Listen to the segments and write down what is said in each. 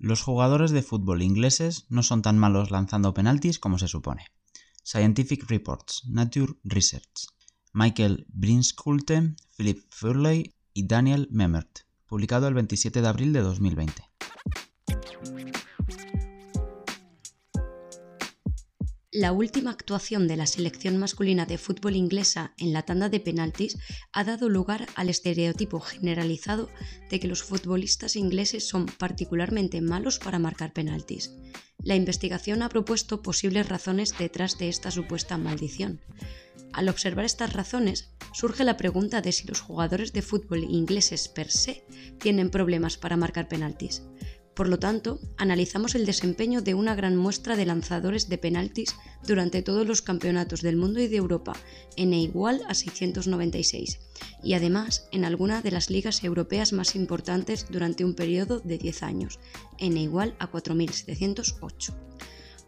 Los jugadores de fútbol ingleses no son tan malos lanzando penaltis como se supone. Scientific Reports, Nature Research. Michael Brinskulte, Philip Furley y Daniel Memert, publicado el 27 de abril de 2020. La última actuación de la selección masculina de fútbol inglesa en la tanda de penaltis ha dado lugar al estereotipo generalizado de que los futbolistas ingleses son particularmente malos para marcar penaltis. La investigación ha propuesto posibles razones detrás de esta supuesta maldición. Al observar estas razones, surge la pregunta de si los jugadores de fútbol ingleses per se tienen problemas para marcar penaltis. Por lo tanto, analizamos el desempeño de una gran muestra de lanzadores de penaltis durante todos los campeonatos del mundo y de Europa, e igual a 696, y además en alguna de las ligas europeas más importantes durante un periodo de 10 años, e igual a 4708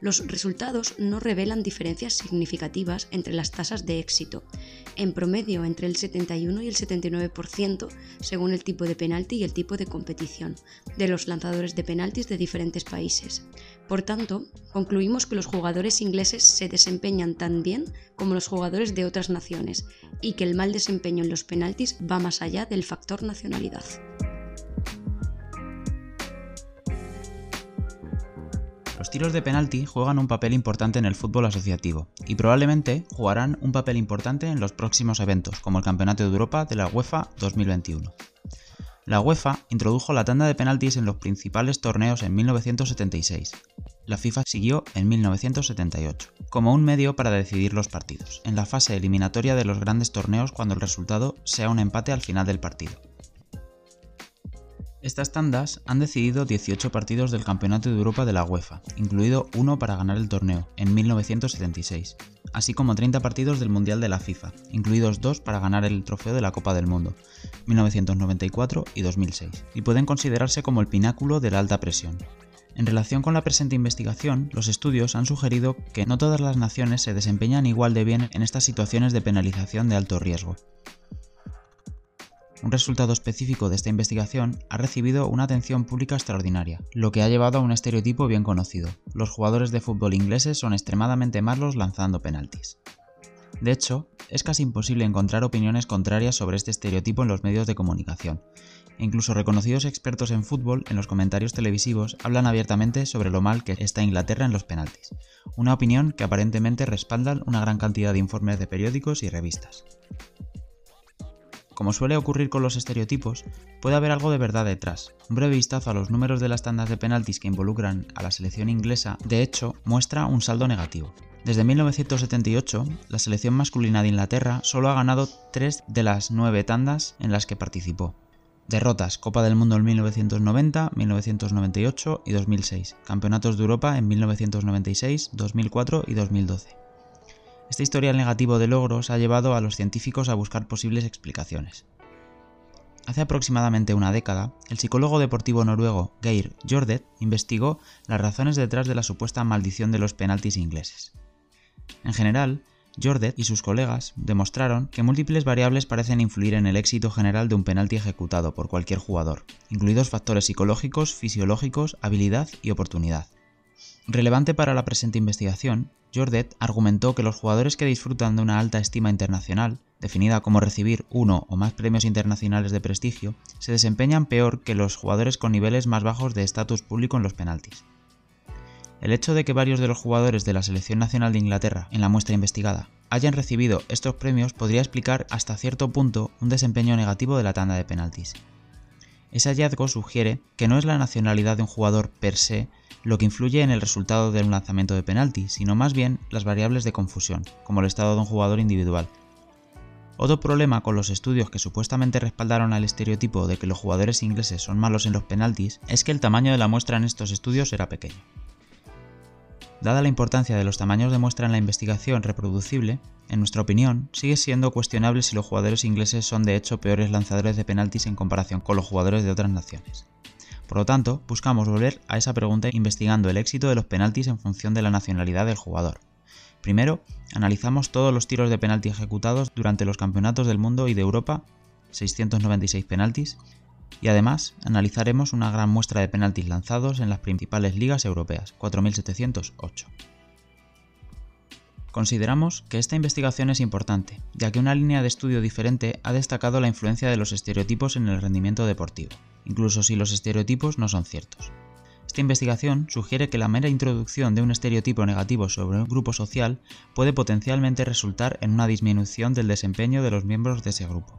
los resultados no revelan diferencias significativas entre las tasas de éxito, en promedio entre el 71 y el 79% según el tipo de penalti y el tipo de competición, de los lanzadores de penaltis de diferentes países. Por tanto, concluimos que los jugadores ingleses se desempeñan tan bien como los jugadores de otras naciones y que el mal desempeño en los penaltis va más allá del factor nacionalidad. Los tiros de penalti juegan un papel importante en el fútbol asociativo y probablemente jugarán un papel importante en los próximos eventos, como el Campeonato de Europa de la UEFA 2021. La UEFA introdujo la tanda de penaltis en los principales torneos en 1976. La FIFA siguió en 1978, como un medio para decidir los partidos, en la fase eliminatoria de los grandes torneos cuando el resultado sea un empate al final del partido. Estas tandas han decidido 18 partidos del Campeonato de Europa de la UEFA, incluido uno para ganar el torneo, en 1976, así como 30 partidos del Mundial de la FIFA, incluidos dos para ganar el trofeo de la Copa del Mundo, 1994 y 2006, y pueden considerarse como el pináculo de la alta presión. En relación con la presente investigación, los estudios han sugerido que no todas las naciones se desempeñan igual de bien en estas situaciones de penalización de alto riesgo, un resultado específico de esta investigación ha recibido una atención pública extraordinaria, lo que ha llevado a un estereotipo bien conocido. Los jugadores de fútbol ingleses son extremadamente malos lanzando penaltis. De hecho, es casi imposible encontrar opiniones contrarias sobre este estereotipo en los medios de comunicación. Incluso reconocidos expertos en fútbol en los comentarios televisivos hablan abiertamente sobre lo mal que está Inglaterra en los penaltis, una opinión que aparentemente respaldan una gran cantidad de informes de periódicos y revistas. Como suele ocurrir con los estereotipos, puede haber algo de verdad detrás. Un breve vistazo a los números de las tandas de penaltis que involucran a la selección inglesa, de hecho, muestra un saldo negativo. Desde 1978, la selección masculina de Inglaterra solo ha ganado 3 de las 9 tandas en las que participó. Derrotas Copa del Mundo en 1990, 1998 y 2006, Campeonatos de Europa en 1996, 2004 y 2012. Este historial negativo de logros ha llevado a los científicos a buscar posibles explicaciones. Hace aproximadamente una década, el psicólogo deportivo noruego Geir Jordet investigó las razones detrás de la supuesta maldición de los penaltis ingleses. En general, Jordet y sus colegas demostraron que múltiples variables parecen influir en el éxito general de un penalti ejecutado por cualquier jugador, incluidos factores psicológicos, fisiológicos, habilidad y oportunidad. Relevante para la presente investigación, Jordet argumentó que los jugadores que disfrutan de una alta estima internacional, definida como recibir uno o más premios internacionales de prestigio, se desempeñan peor que los jugadores con niveles más bajos de estatus público en los penaltis. El hecho de que varios de los jugadores de la Selección Nacional de Inglaterra en la muestra investigada hayan recibido estos premios podría explicar hasta cierto punto un desempeño negativo de la tanda de penaltis. Ese hallazgo sugiere que no es la nacionalidad de un jugador per se lo que influye en el resultado de un lanzamiento de penalti, sino más bien las variables de confusión, como el estado de un jugador individual. Otro problema con los estudios que supuestamente respaldaron al estereotipo de que los jugadores ingleses son malos en los penaltis es que el tamaño de la muestra en estos estudios era pequeño. Dada la importancia de los tamaños de muestra en la investigación reproducible, en nuestra opinión, sigue siendo cuestionable si los jugadores ingleses son de hecho peores lanzadores de penaltis en comparación con los jugadores de otras naciones. Por lo tanto, buscamos volver a esa pregunta investigando el éxito de los penaltis en función de la nacionalidad del jugador. Primero, analizamos todos los tiros de penalti ejecutados durante los campeonatos del mundo y de Europa, 696 penaltis, Y además analizaremos una gran muestra de penaltis lanzados en las principales ligas europeas, 4.708. Consideramos que esta investigación es importante, ya que una línea de estudio diferente ha destacado la influencia de los estereotipos en el rendimiento deportivo, incluso si los estereotipos no son ciertos. Esta investigación sugiere que la mera introducción de un estereotipo negativo sobre un grupo social puede potencialmente resultar en una disminución del desempeño de los miembros de ese grupo,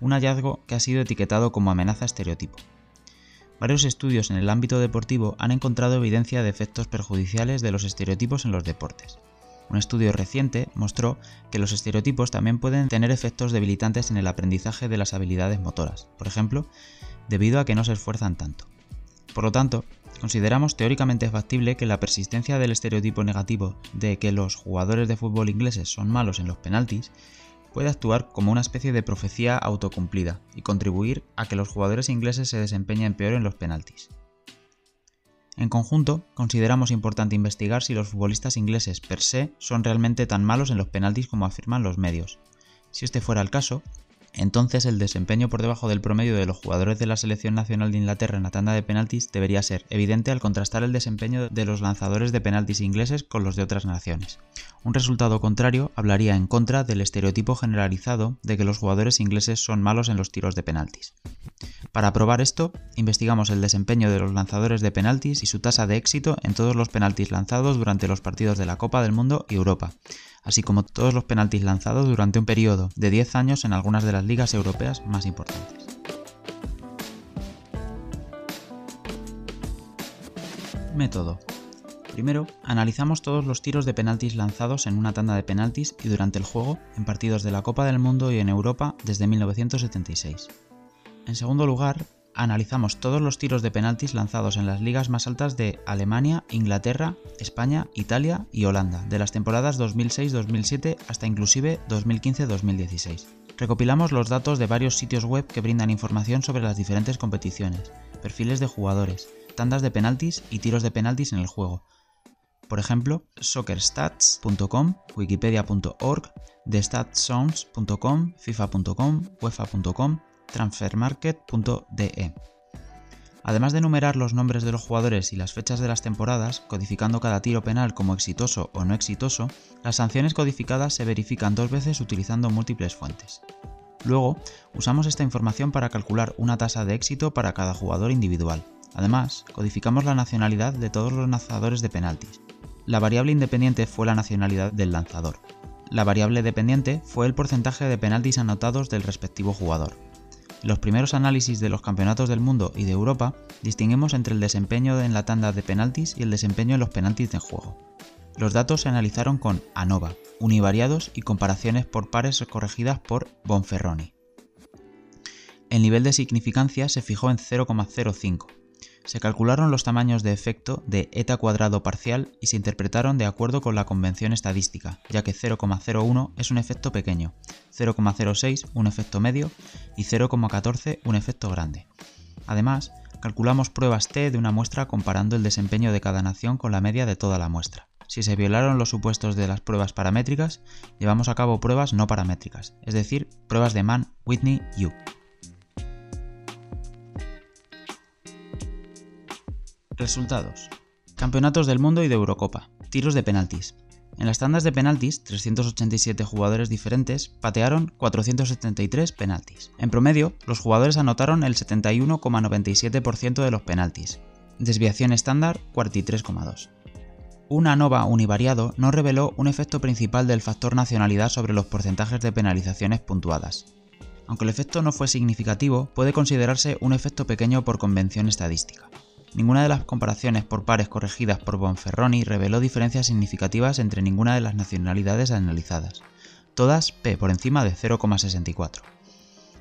un hallazgo que ha sido etiquetado como amenaza estereotipo. Varios estudios en el ámbito deportivo han encontrado evidencia de efectos perjudiciales de los estereotipos en los deportes. Un estudio reciente mostró que los estereotipos también pueden tener efectos debilitantes en el aprendizaje de las habilidades motoras, por ejemplo, debido a que no se esfuerzan tanto. Por lo tanto, consideramos teóricamente factible que la persistencia del estereotipo negativo de que los jugadores de fútbol ingleses son malos en los penaltis puede actuar como una especie de profecía autocumplida y contribuir a que los jugadores ingleses se desempeñen peor en los penaltis. En conjunto, consideramos importante investigar si los futbolistas ingleses per se son realmente tan malos en los penaltis como afirman los medios. Si este fuera el caso, entonces el desempeño por debajo del promedio de los jugadores de la selección nacional de Inglaterra en la tanda de penaltis debería ser evidente al contrastar el desempeño de los lanzadores de penaltis ingleses con los de otras naciones. Un resultado contrario hablaría en contra del estereotipo generalizado de que los jugadores ingleses son malos en los tiros de penaltis. Para probar esto, investigamos el desempeño de los lanzadores de penaltis y su tasa de éxito en todos los penaltis lanzados durante los partidos de la Copa del Mundo y Europa, así como todos los penaltis lanzados durante un periodo de 10 años en algunas de las ligas europeas más importantes. Método. Primero, analizamos todos los tiros de penaltis lanzados en una tanda de penaltis y durante el juego en partidos de la Copa del Mundo y en Europa desde 1976. En segundo lugar, analizamos todos los tiros de penaltis lanzados en las ligas más altas de Alemania, Inglaterra, España, Italia y Holanda, de las temporadas 2006-2007 hasta inclusive 2015-2016. Recopilamos los datos de varios sitios web que brindan información sobre las diferentes competiciones, perfiles de jugadores, tandas de penaltis y tiros de penaltis en el juego. Por ejemplo, soccerstats.com, wikipedia.org, thestatszones.com, fifa.com, uefa.com, transfermarket.de. Además de enumerar los nombres de los jugadores y las fechas de las temporadas, codificando cada tiro penal como exitoso o no exitoso, las sanciones codificadas se verifican dos veces utilizando múltiples fuentes. Luego, usamos esta información para calcular una tasa de éxito para cada jugador individual. Además, codificamos la nacionalidad de todos los lanzadores de penaltis. La variable independiente fue la nacionalidad del lanzador. La variable dependiente fue el porcentaje de penaltis anotados del respectivo jugador. Los primeros análisis de los campeonatos del mundo y de Europa, distinguimos entre el desempeño en la tanda de penaltis y el desempeño en los penaltis de juego. Los datos se analizaron con ANOVA, univariados y comparaciones por pares corregidas por Bonferroni. El nivel de significancia se fijó en 0,05, se calcularon los tamaños de efecto de eta cuadrado parcial y se interpretaron de acuerdo con la convención estadística, ya que 0,01 es un efecto pequeño, 0,06 un efecto medio y 0,14 un efecto grande. Además, calculamos pruebas T de una muestra comparando el desempeño de cada nación con la media de toda la muestra. Si se violaron los supuestos de las pruebas paramétricas, llevamos a cabo pruebas no paramétricas, es decir, pruebas de Mann, Whitney, Yu. Resultados. Campeonatos del mundo y de Eurocopa. Tiros de penaltis. En las tandas de penaltis, 387 jugadores diferentes patearon 473 penaltis. En promedio, los jugadores anotaron el 71,97% de los penaltis. Desviación estándar 43,2. Un ANOVA univariado no reveló un efecto principal del factor nacionalidad sobre los porcentajes de penalizaciones puntuadas. Aunque el efecto no fue significativo, puede considerarse un efecto pequeño por convención estadística. Ninguna de las comparaciones por pares corregidas por Bonferroni reveló diferencias significativas entre ninguna de las nacionalidades analizadas, todas P por encima de 0,64.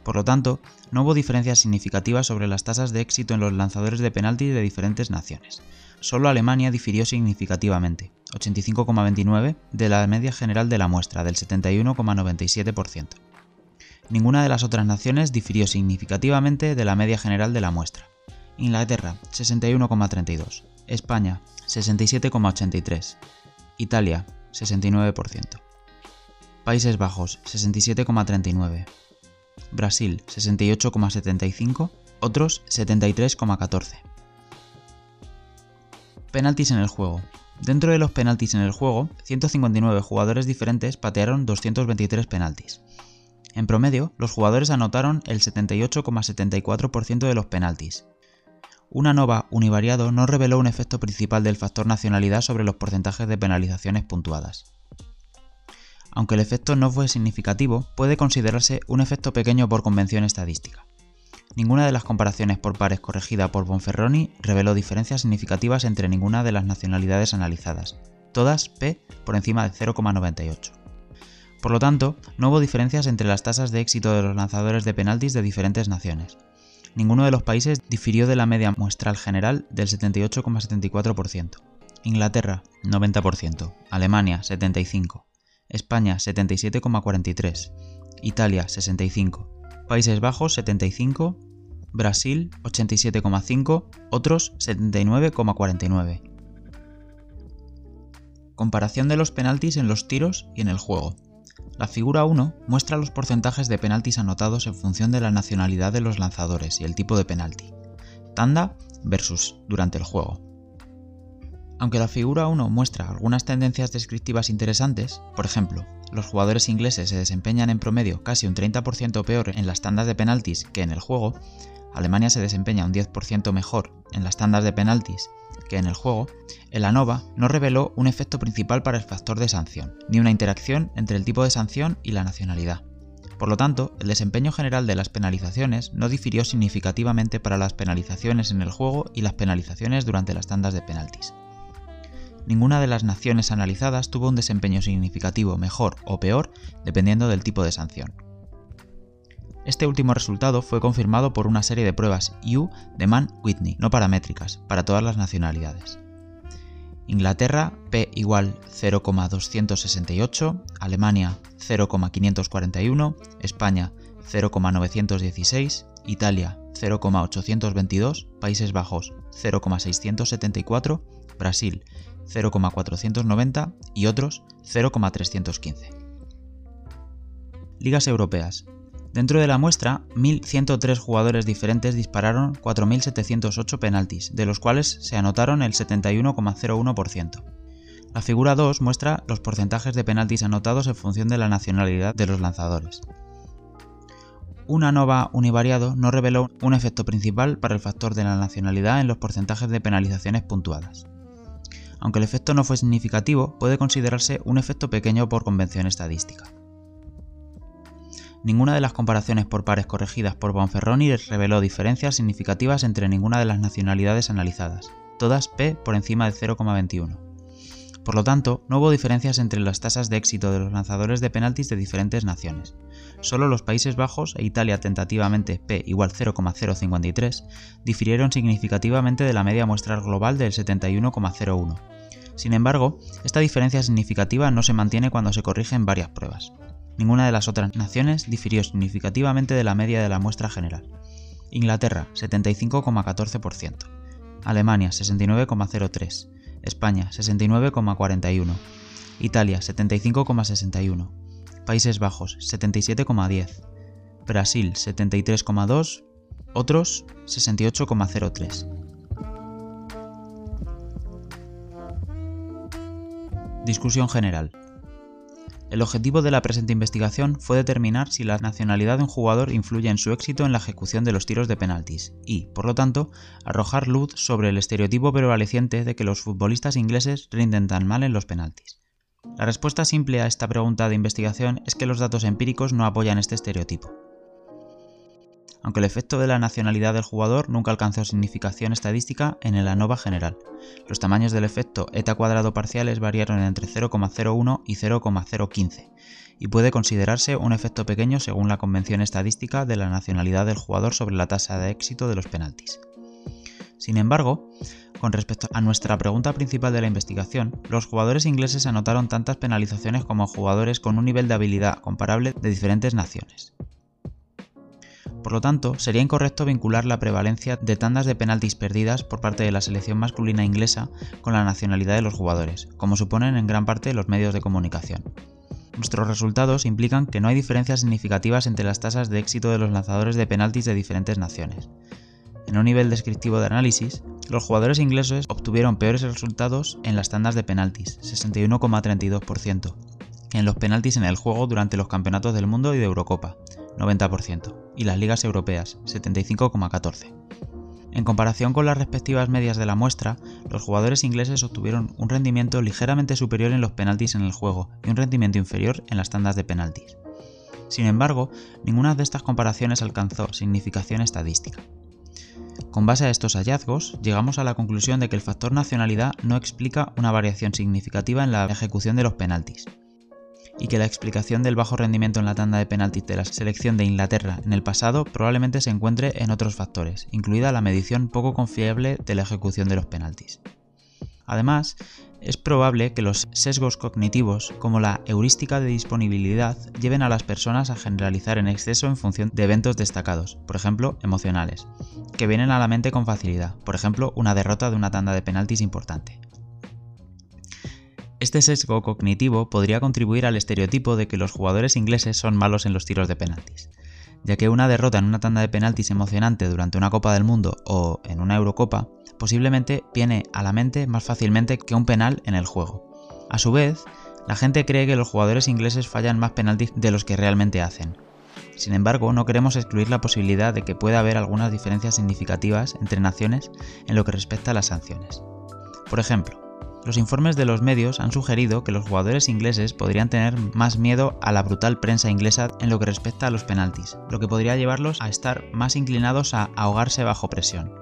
Por lo tanto, no hubo diferencias significativas sobre las tasas de éxito en los lanzadores de penalti de diferentes naciones. Solo Alemania difirió significativamente, 85,29 de la media general de la muestra, del 71,97%. Ninguna de las otras naciones difirió significativamente de la media general de la muestra, Inglaterra 61,32, España 67,83, Italia 69%, Países Bajos 67,39, Brasil 68,75 otros 73,14. Penaltis en el juego. Dentro de los penaltis en el juego, 159 jugadores diferentes patearon 223 penaltis. En promedio, los jugadores anotaron el 78,74% de los penaltis. Una nova univariado no reveló un efecto principal del factor nacionalidad sobre los porcentajes de penalizaciones puntuadas. Aunque el efecto no fue significativo, puede considerarse un efecto pequeño por convención estadística. Ninguna de las comparaciones por pares corregida por Bonferroni reveló diferencias significativas entre ninguna de las nacionalidades analizadas, todas P por encima de 0,98. Por lo tanto, no hubo diferencias entre las tasas de éxito de los lanzadores de penaltis de diferentes naciones. Ninguno de los países difirió de la media muestral general del 78,74%. Inglaterra, 90%, Alemania, 75%, España, 77,43%, Italia, 65%, Países Bajos 75%, Brasil 87,5%, otros 79,49%. Comparación de los penaltis en los tiros y en el juego. La figura 1 muestra los porcentajes de penaltis anotados en función de la nacionalidad de los lanzadores y el tipo de penalti. Tanda versus durante el juego. Aunque la figura 1 muestra algunas tendencias descriptivas interesantes, por ejemplo, los jugadores ingleses se desempeñan en promedio casi un 30% peor en las tandas de penaltis que en el juego, Alemania se desempeña un 10% mejor en las tandas de penaltis que en el juego, el ANOVA no reveló un efecto principal para el factor de sanción, ni una interacción entre el tipo de sanción y la nacionalidad. Por lo tanto, el desempeño general de las penalizaciones no difirió significativamente para las penalizaciones en el juego y las penalizaciones durante las tandas de penaltis ninguna de las naciones analizadas tuvo un desempeño significativo mejor o peor dependiendo del tipo de sanción. Este último resultado fue confirmado por una serie de pruebas U de Mann-Whitney, no paramétricas, para todas las nacionalidades. Inglaterra P igual 0,268, Alemania 0,541, España 0,916, Italia 0,822, Países Bajos 0,674, Brasil 0,490 y otros 0,315. Ligas europeas. Dentro de la muestra, 1.103 jugadores diferentes dispararon 4.708 penaltis, de los cuales se anotaron el 71,01%. La figura 2 muestra los porcentajes de penaltis anotados en función de la nacionalidad de los lanzadores. Una nova univariado no reveló un efecto principal para el factor de la nacionalidad en los porcentajes de penalizaciones puntuadas. Aunque el efecto no fue significativo, puede considerarse un efecto pequeño por convención estadística. Ninguna de las comparaciones por pares corregidas por Bonferroni reveló diferencias significativas entre ninguna de las nacionalidades analizadas, todas P por encima de 0,21. Por lo tanto, no hubo diferencias entre las tasas de éxito de los lanzadores de penaltis de diferentes naciones. Solo los Países Bajos e Italia tentativamente P igual 0,053 difirieron significativamente de la media muestral global del 71,01. Sin embargo, esta diferencia significativa no se mantiene cuando se corrigen varias pruebas. Ninguna de las otras naciones difirió significativamente de la media de la muestra general. Inglaterra 75,14%, Alemania 69,03%, España 69,41, Italia 75,61, Países Bajos 77,10, Brasil 73,2, otros 68,03. Discusión general. El objetivo de la presente investigación fue determinar si la nacionalidad de un jugador influye en su éxito en la ejecución de los tiros de penaltis y, por lo tanto, arrojar luz sobre el estereotipo prevaleciente de que los futbolistas ingleses rinden tan mal en los penaltis. La respuesta simple a esta pregunta de investigación es que los datos empíricos no apoyan este estereotipo aunque el efecto de la nacionalidad del jugador nunca alcanzó significación estadística en el ANOVA general. Los tamaños del efecto eta cuadrado parciales variaron entre 0,01 y 0,015, y puede considerarse un efecto pequeño según la convención estadística de la nacionalidad del jugador sobre la tasa de éxito de los penaltis. Sin embargo, con respecto a nuestra pregunta principal de la investigación, los jugadores ingleses anotaron tantas penalizaciones como jugadores con un nivel de habilidad comparable de diferentes naciones. Por lo tanto, sería incorrecto vincular la prevalencia de tandas de penaltis perdidas por parte de la selección masculina inglesa con la nacionalidad de los jugadores, como suponen en gran parte los medios de comunicación. Nuestros resultados implican que no hay diferencias significativas entre las tasas de éxito de los lanzadores de penaltis de diferentes naciones. en un nivel descriptivo de análisis, los jugadores ingleses obtuvieron peores resultados en las tandas de penaltis, 61,32%, que en los penaltis en el juego durante los campeonatos del mundo y de Eurocopa, 90%, y las ligas europeas, 75,14%. En comparación con las respectivas medias de la muestra, los jugadores ingleses obtuvieron un rendimiento ligeramente superior en los penaltis en el juego y un rendimiento inferior en las tandas de penaltis. Sin embargo, ninguna de estas comparaciones alcanzó significación estadística. Con base a estos hallazgos, llegamos a la conclusión de que el factor nacionalidad no explica una variación significativa en la ejecución de los penaltis, y que la explicación del bajo rendimiento en la tanda de penaltis de la selección de Inglaterra en el pasado probablemente se encuentre en otros factores, incluida la medición poco confiable de la ejecución de los penaltis. Además, es probable que los sesgos cognitivos, como la heurística de disponibilidad, lleven a las personas a generalizar en exceso en función de eventos destacados, por ejemplo, emocionales, que vienen a la mente con facilidad, por ejemplo, una derrota de una tanda de penaltis importante. Este sesgo cognitivo podría contribuir al estereotipo de que los jugadores ingleses son malos en los tiros de penaltis, ya que una derrota en una tanda de penaltis emocionante durante una Copa del Mundo o en una Eurocopa posiblemente viene a la mente más fácilmente que un penal en el juego. A su vez, la gente cree que los jugadores ingleses fallan más penaltis de los que realmente hacen. Sin embargo, no queremos excluir la posibilidad de que pueda haber algunas diferencias significativas entre naciones en lo que respecta a las sanciones. Por ejemplo, los informes de los medios han sugerido que los jugadores ingleses podrían tener más miedo a la brutal prensa inglesa en lo que respecta a los penaltis, lo que podría llevarlos a estar más inclinados a ahogarse bajo presión.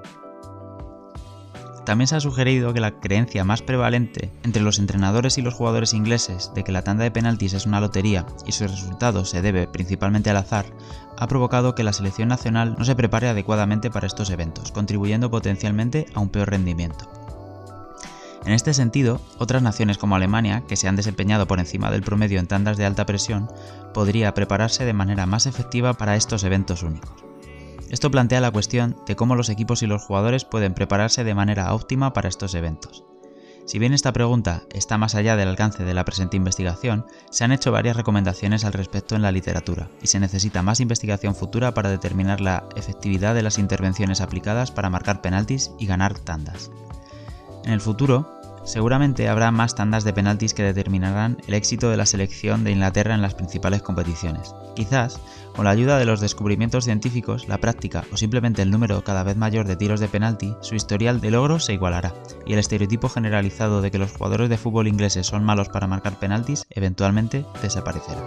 También se ha sugerido que la creencia más prevalente entre los entrenadores y los jugadores ingleses de que la tanda de penaltis es una lotería y su resultado se debe principalmente al azar, ha provocado que la selección nacional no se prepare adecuadamente para estos eventos, contribuyendo potencialmente a un peor rendimiento. En este sentido, otras naciones como Alemania, que se han desempeñado por encima del promedio en tandas de alta presión, podría prepararse de manera más efectiva para estos eventos únicos. Esto plantea la cuestión de cómo los equipos y los jugadores pueden prepararse de manera óptima para estos eventos. Si bien esta pregunta está más allá del alcance de la presente investigación, se han hecho varias recomendaciones al respecto en la literatura, y se necesita más investigación futura para determinar la efectividad de las intervenciones aplicadas para marcar penaltis y ganar tandas. En el futuro, Seguramente habrá más tandas de penaltis que determinarán el éxito de la selección de Inglaterra en las principales competiciones. Quizás, con la ayuda de los descubrimientos científicos, la práctica o simplemente el número cada vez mayor de tiros de penalti, su historial de logros se igualará, y el estereotipo generalizado de que los jugadores de fútbol ingleses son malos para marcar penaltis eventualmente desaparecerá.